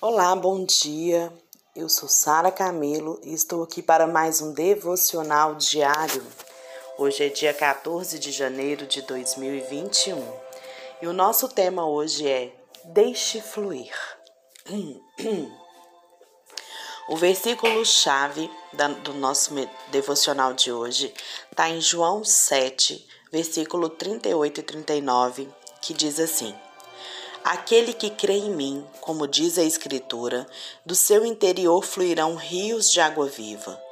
Olá, bom dia. Eu sou Sara Camilo e estou aqui para mais um devocional diário. Hoje é dia 14 de janeiro de 2021 e o nosso tema hoje é Deixe fluir. O versículo-chave do nosso devocional de hoje está em João 7, versículo 38 e 39, que diz assim. Aquele que crê em mim, como diz a Escritura, do seu interior fluirão rios de água viva.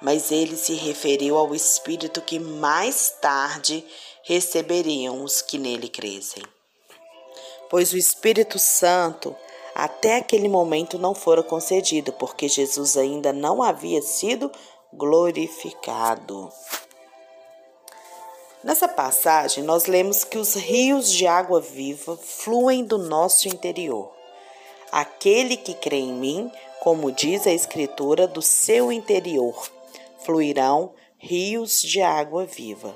Mas ele se referiu ao Espírito que mais tarde receberiam os que nele crescem. Pois o Espírito Santo até aquele momento não fora concedido, porque Jesus ainda não havia sido glorificado. Nessa passagem, nós lemos que os rios de água viva fluem do nosso interior. Aquele que crê em mim, como diz a Escritura, do seu interior fluirão rios de água viva.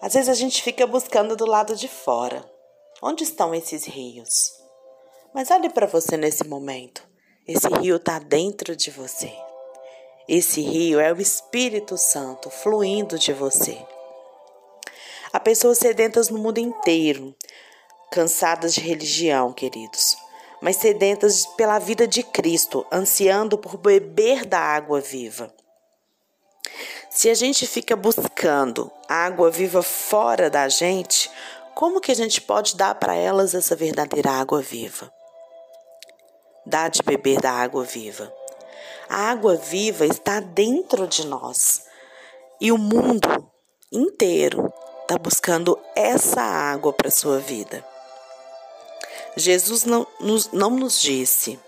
Às vezes a gente fica buscando do lado de fora. Onde estão esses rios? Mas olhe para você nesse momento. Esse rio está dentro de você. Esse rio é o Espírito Santo fluindo de você. Há pessoas sedentas no mundo inteiro, cansadas de religião, queridos, mas sedentas pela vida de Cristo, ansiando por beber da água viva. Se a gente fica buscando água viva fora da gente, como que a gente pode dar para elas essa verdadeira água viva? Dá de beber da água viva. A água viva está dentro de nós. E o mundo inteiro está buscando essa água para a sua vida. Jesus não nos, não nos disse: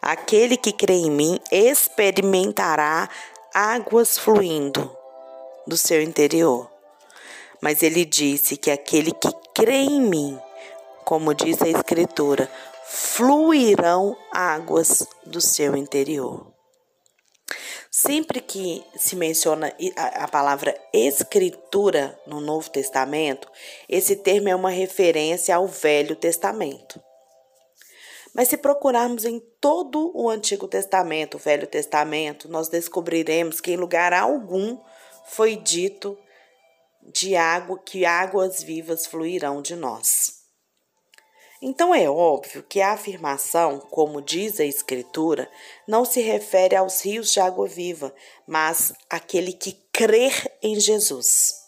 aquele que crê em mim experimentará águas fluindo do seu interior. Mas ele disse que aquele que crê em mim, como diz a Escritura, fluirão águas do seu interior. Sempre que se menciona a palavra escritura no Novo Testamento, esse termo é uma referência ao Velho Testamento. Mas se procurarmos em todo o Antigo Testamento, o Velho Testamento, nós descobriremos que em lugar algum foi dito de água que águas vivas fluirão de nós. Então é óbvio que a afirmação, como diz a Escritura, não se refere aos rios de água viva, mas àquele que crer em Jesus.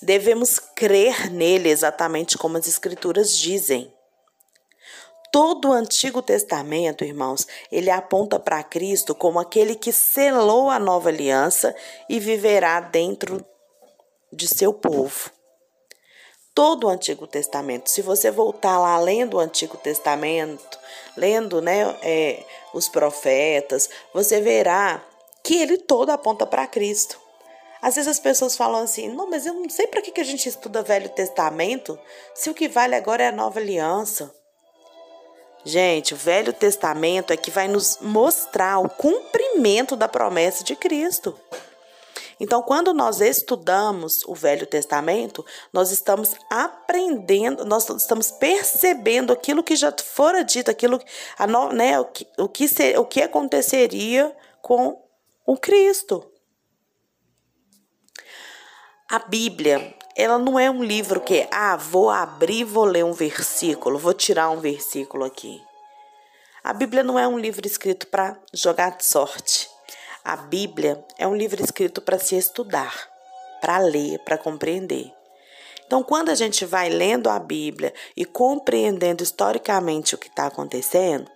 Devemos crer nele exatamente como as Escrituras dizem. Todo o Antigo Testamento, irmãos, ele aponta para Cristo como aquele que selou a nova aliança e viverá dentro de seu povo todo o Antigo Testamento. Se você voltar lá lendo o Antigo Testamento, lendo né, é, os profetas, você verá que ele todo aponta para Cristo. Às vezes as pessoas falam assim: não, mas eu não sei para que, que a gente estuda Velho Testamento se o que vale agora é a nova aliança. Gente, o Velho Testamento é que vai nos mostrar o cumprimento da promessa de Cristo. Então, quando nós estudamos o Velho Testamento, nós estamos aprendendo, nós estamos percebendo aquilo que já fora dito, aquilo, a, né, o, que, o, que ser, o que aconteceria com o Cristo. A Bíblia, ela não é um livro que, ah, vou abrir, vou ler um versículo, vou tirar um versículo aqui. A Bíblia não é um livro escrito para jogar sorte. A Bíblia é um livro escrito para se estudar, para ler, para compreender. Então, quando a gente vai lendo a Bíblia e compreendendo historicamente o que está acontecendo,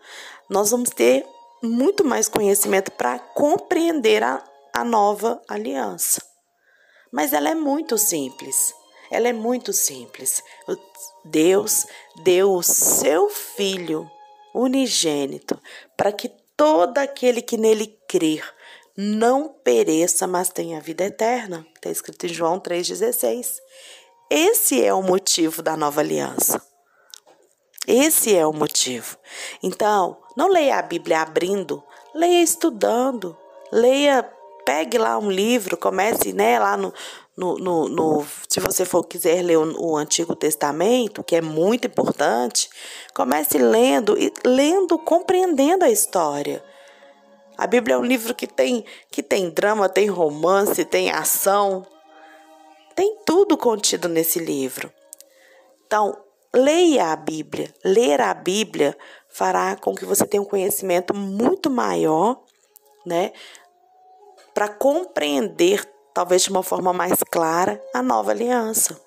nós vamos ter muito mais conhecimento para compreender a, a nova aliança. Mas ela é muito simples. Ela é muito simples. Deus deu o seu Filho unigênito para que todo aquele que nele crer não pereça, mas tenha vida eterna. Está escrito em João 3,16. Esse é o motivo da nova aliança. Esse é o motivo. Então, não leia a Bíblia abrindo, leia estudando, leia, pegue lá um livro, comece né, lá no, no, no, no, se você for quiser ler o, o, Antigo Testamento, que é muito importante, comece lendo e lendo, compreendendo a história. A Bíblia é um livro que tem que tem drama, tem romance, tem ação, tem tudo contido nesse livro. Então, leia a Bíblia. Ler a Bíblia fará com que você tenha um conhecimento muito maior, né, para compreender talvez de uma forma mais clara, a nova aliança.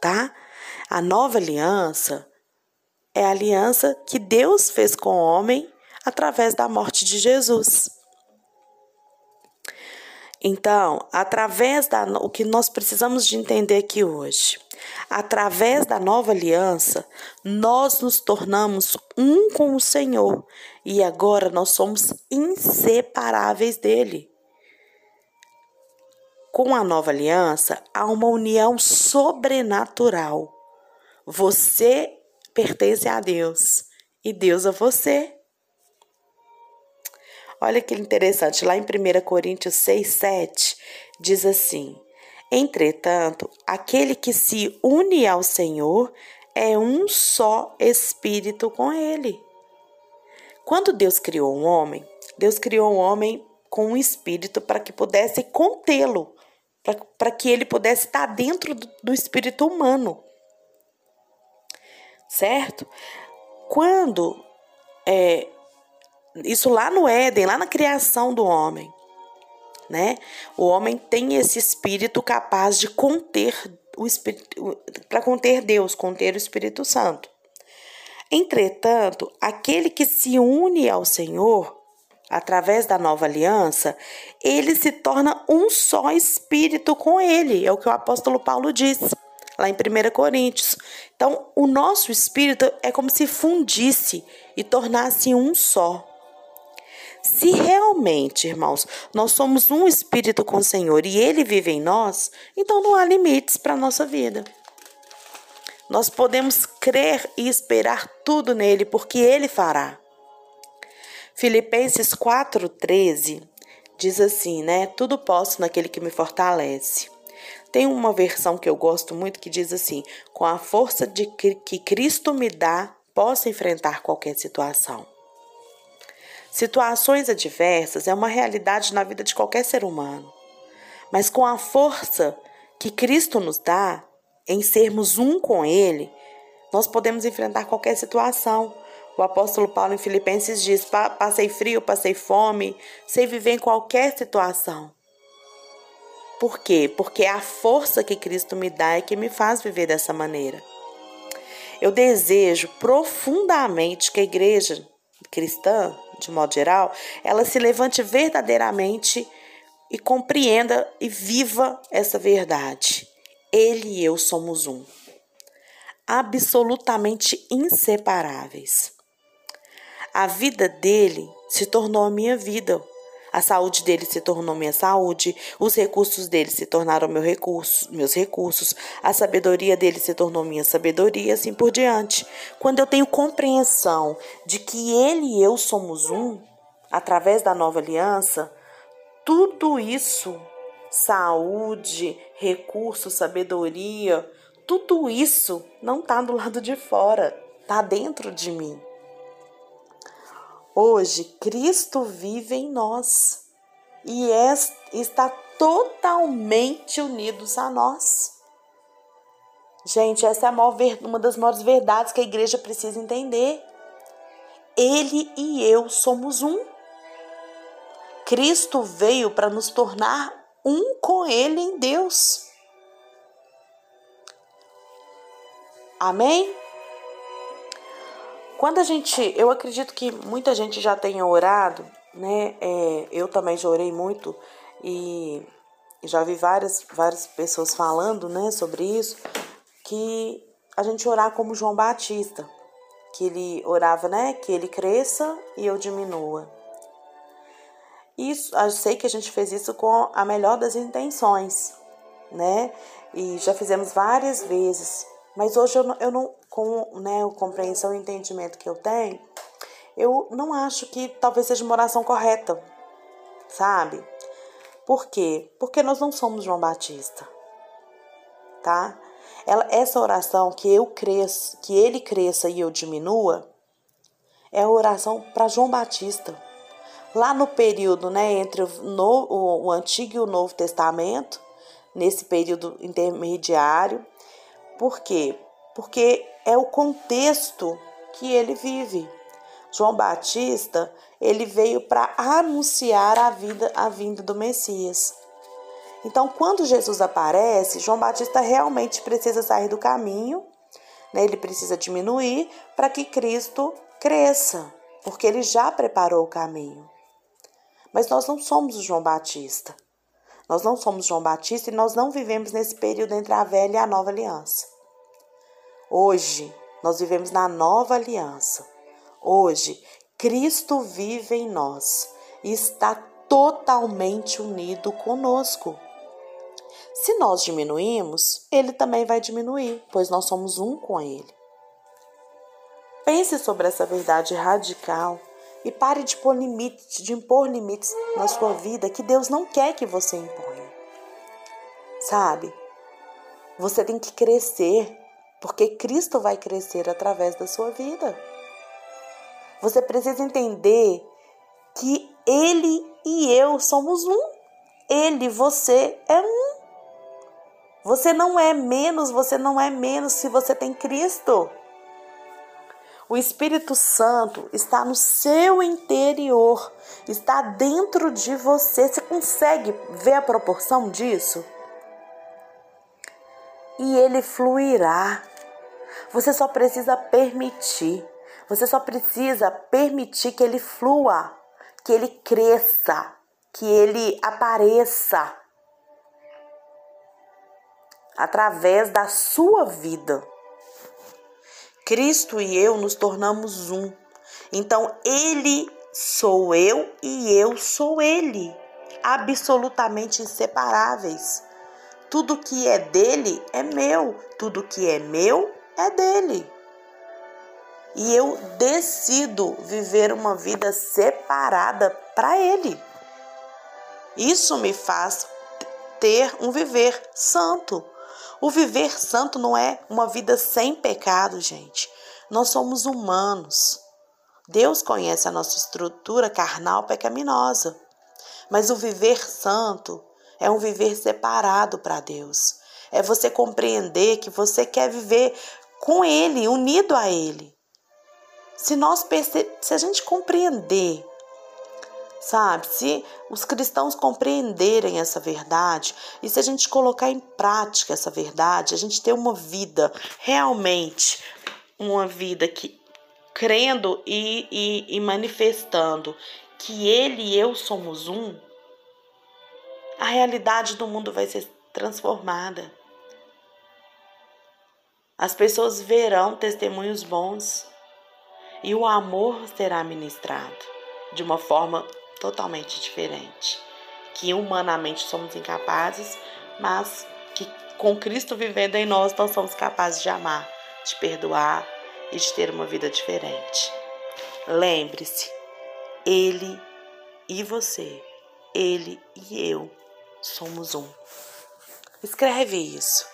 Tá? A nova aliança é a aliança que Deus fez com o homem através da morte de Jesus. Então, através da o que nós precisamos de entender aqui hoje, através da nova aliança, nós nos tornamos um com o Senhor e agora nós somos inseparáveis dele. Com a nova aliança, há uma união sobrenatural. Você pertence a Deus e Deus a você. Olha que interessante, lá em 1 Coríntios 6, 7, diz assim: Entretanto, aquele que se une ao Senhor é um só espírito com ele. Quando Deus criou um homem, Deus criou um homem com um espírito para que pudesse contê-lo, para que ele pudesse estar dentro do, do espírito humano. Certo? Quando é, isso lá no Éden, lá na criação do homem, né? O homem tem esse espírito capaz de conter o espírito para conter Deus, conter o Espírito Santo. Entretanto, aquele que se une ao Senhor através da nova aliança, ele se torna um só espírito com ele. É o que o apóstolo Paulo diz lá em 1 Coríntios. Então, o nosso espírito é como se fundisse e tornasse um só. Se realmente, irmãos, nós somos um espírito com o Senhor e ele vive em nós, então não há limites para a nossa vida. Nós podemos crer e esperar tudo nele, porque ele fará. Filipenses 4:13 diz assim, né? Tudo posso naquele que me fortalece. Tem uma versão que eu gosto muito que diz assim: com a força de que Cristo me dá, posso enfrentar qualquer situação. Situações adversas é uma realidade na vida de qualquer ser humano. Mas com a força que Cristo nos dá, em sermos um com Ele, nós podemos enfrentar qualquer situação. O apóstolo Paulo em Filipenses diz: Passei frio, passei fome, sei viver em qualquer situação. Por quê? Porque a força que Cristo me dá é que me faz viver dessa maneira. Eu desejo profundamente que a igreja cristã, de modo geral, ela se levante verdadeiramente e compreenda e viva essa verdade. Ele e eu somos um. Absolutamente inseparáveis. A vida dele se tornou a minha vida. A saúde dele se tornou minha saúde, os recursos dele se tornaram meu recurso, meus recursos, a sabedoria dele se tornou minha sabedoria, assim por diante. Quando eu tenho compreensão de que ele e eu somos um, através da nova aliança, tudo isso, saúde, recurso, sabedoria, tudo isso não está do lado de fora, está dentro de mim. Hoje, Cristo vive em nós e é, está totalmente unidos a nós. Gente, essa é maior, uma das maiores verdades que a igreja precisa entender. Ele e eu somos um. Cristo veio para nos tornar um com Ele em Deus. Amém? Quando a gente, eu acredito que muita gente já tenha orado, né? É, eu também já orei muito e já vi várias, várias pessoas falando, né, sobre isso, que a gente orar como João Batista, que ele orava, né, que ele cresça e eu diminua. Isso, eu sei que a gente fez isso com a melhor das intenções, né? E já fizemos várias vezes. Mas hoje eu não, eu não com né, a compreensão e entendimento que eu tenho, eu não acho que talvez seja uma oração correta, sabe? Por quê? Porque nós não somos João Batista. Tá? Ela, essa oração que eu cresça, que ele cresça e eu diminua, é a oração para João Batista. Lá no período, né, entre o, no, o, o Antigo e o Novo Testamento, nesse período intermediário. Por quê? Porque é o contexto que ele vive. João Batista, ele veio para anunciar a vida, a vinda do Messias. Então, quando Jesus aparece, João Batista realmente precisa sair do caminho, né? ele precisa diminuir para que Cristo cresça, porque ele já preparou o caminho. Mas nós não somos o João Batista. Nós não somos João Batista e nós não vivemos nesse período entre a velha e a nova aliança. Hoje, nós vivemos na nova aliança. Hoje, Cristo vive em nós e está totalmente unido conosco. Se nós diminuímos, ele também vai diminuir, pois nós somos um com ele. Pense sobre essa verdade radical e pare de, pôr limites, de impor limites na sua vida que Deus não quer que você imponha. Sabe? Você tem que crescer, porque Cristo vai crescer através da sua vida. Você precisa entender que Ele e eu somos um. Ele, você é um. Você não é menos, você não é menos se você tem Cristo. O Espírito Santo está no seu interior, está dentro de você. Você consegue ver a proporção disso? E ele fluirá. Você só precisa permitir. Você só precisa permitir que ele flua, que ele cresça, que ele apareça através da sua vida. Cristo e eu nos tornamos um. Então, Ele sou eu e eu sou Ele, absolutamente inseparáveis. Tudo que é dele é meu, tudo que é meu é dele. E eu decido viver uma vida separada para Ele. Isso me faz ter um viver santo, o viver santo não é uma vida sem pecado, gente. Nós somos humanos. Deus conhece a nossa estrutura carnal pecaminosa. Mas o viver santo é um viver separado para Deus. É você compreender que você quer viver com Ele, unido a Ele. Se nós perce... se a gente compreender sabe? Se os cristãos compreenderem essa verdade e se a gente colocar em prática essa verdade, a gente ter uma vida realmente, uma vida que crendo e, e, e manifestando que Ele e eu somos um, a realidade do mundo vai ser transformada. As pessoas verão testemunhos bons e o amor será ministrado de uma forma totalmente diferente, que humanamente somos incapazes, mas que com Cristo vivendo em nós, nós somos capazes de amar, de perdoar e de ter uma vida diferente. Lembre-se, Ele e você, Ele e eu somos um. Escreve isso.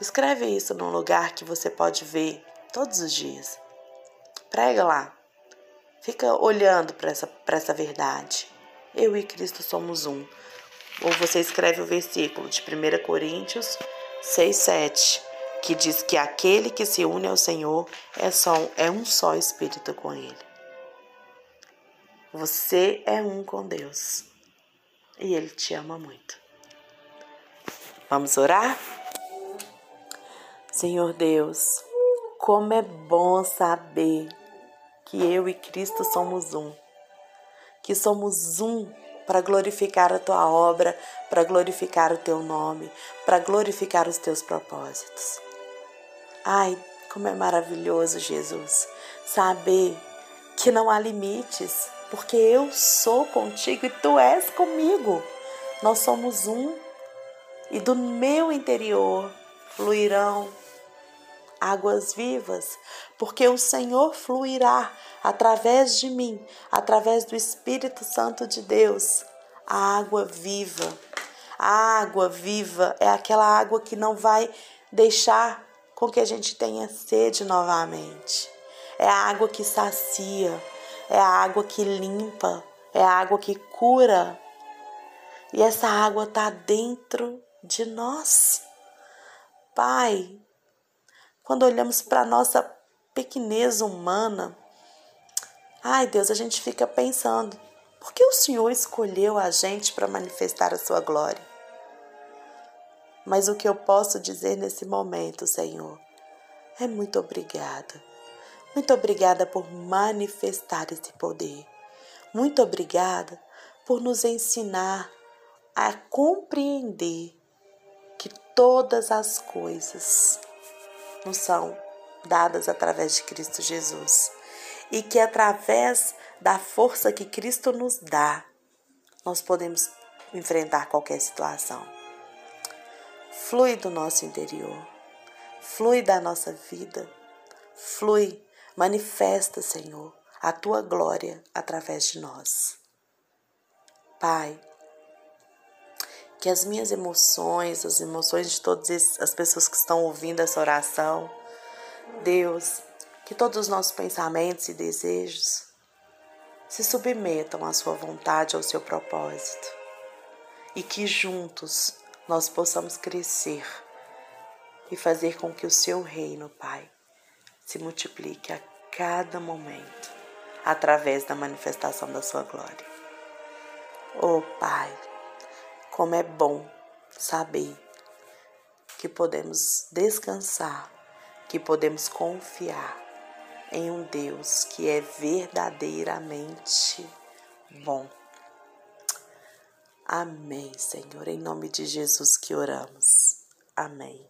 Escreve isso num lugar que você pode ver todos os dias. Prega lá. Fica olhando para essa, essa verdade. Eu e Cristo somos um. Ou você escreve o versículo de 1 Coríntios 6, 7, que diz que aquele que se une ao Senhor é, só, é um só espírito com Ele. Você é um com Deus e Ele te ama muito. Vamos orar? Senhor Deus, como é bom saber que eu e Cristo somos um, que somos um para glorificar a tua obra, para glorificar o teu nome, para glorificar os teus propósitos. Ai, como é maravilhoso, Jesus, saber que não há limites, porque eu sou contigo e tu és comigo. Nós somos um e do meu interior fluirão águas vivas, porque o Senhor fluirá através de mim, através do Espírito Santo de Deus, a água viva A água viva é aquela água que não vai deixar com que a gente tenha sede novamente. É a água que sacia, é a água que limpa, é a água que cura. E essa água está dentro de nós. Pai, quando olhamos para a nossa pequenez humana, ai Deus, a gente fica pensando: por que o Senhor escolheu a gente para manifestar a sua glória? Mas o que eu posso dizer nesse momento, Senhor, é muito obrigada. Muito obrigada por manifestar esse poder. Muito obrigada por nos ensinar a compreender que todas as coisas nos são dadas através de Cristo Jesus e que através da força que Cristo nos dá, nós podemos enfrentar qualquer situação. Flui do nosso interior, flui da nossa vida, flui Manifesta, Senhor, a tua glória através de nós. Pai, que as minhas emoções, as emoções de todas as pessoas que estão ouvindo essa oração, Deus, que todos os nossos pensamentos e desejos se submetam à Sua vontade, ao seu propósito, e que juntos nós possamos crescer e fazer com que o Seu reino, Pai, se multiplique a cada momento através da manifestação da sua glória. Oh Pai, como é bom saber que podemos descansar, que podemos confiar em um Deus que é verdadeiramente bom. Amém, Senhor, em nome de Jesus que oramos. Amém.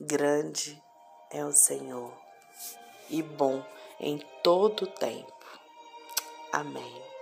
Grande é o Senhor e bom em todo o tempo. Amém.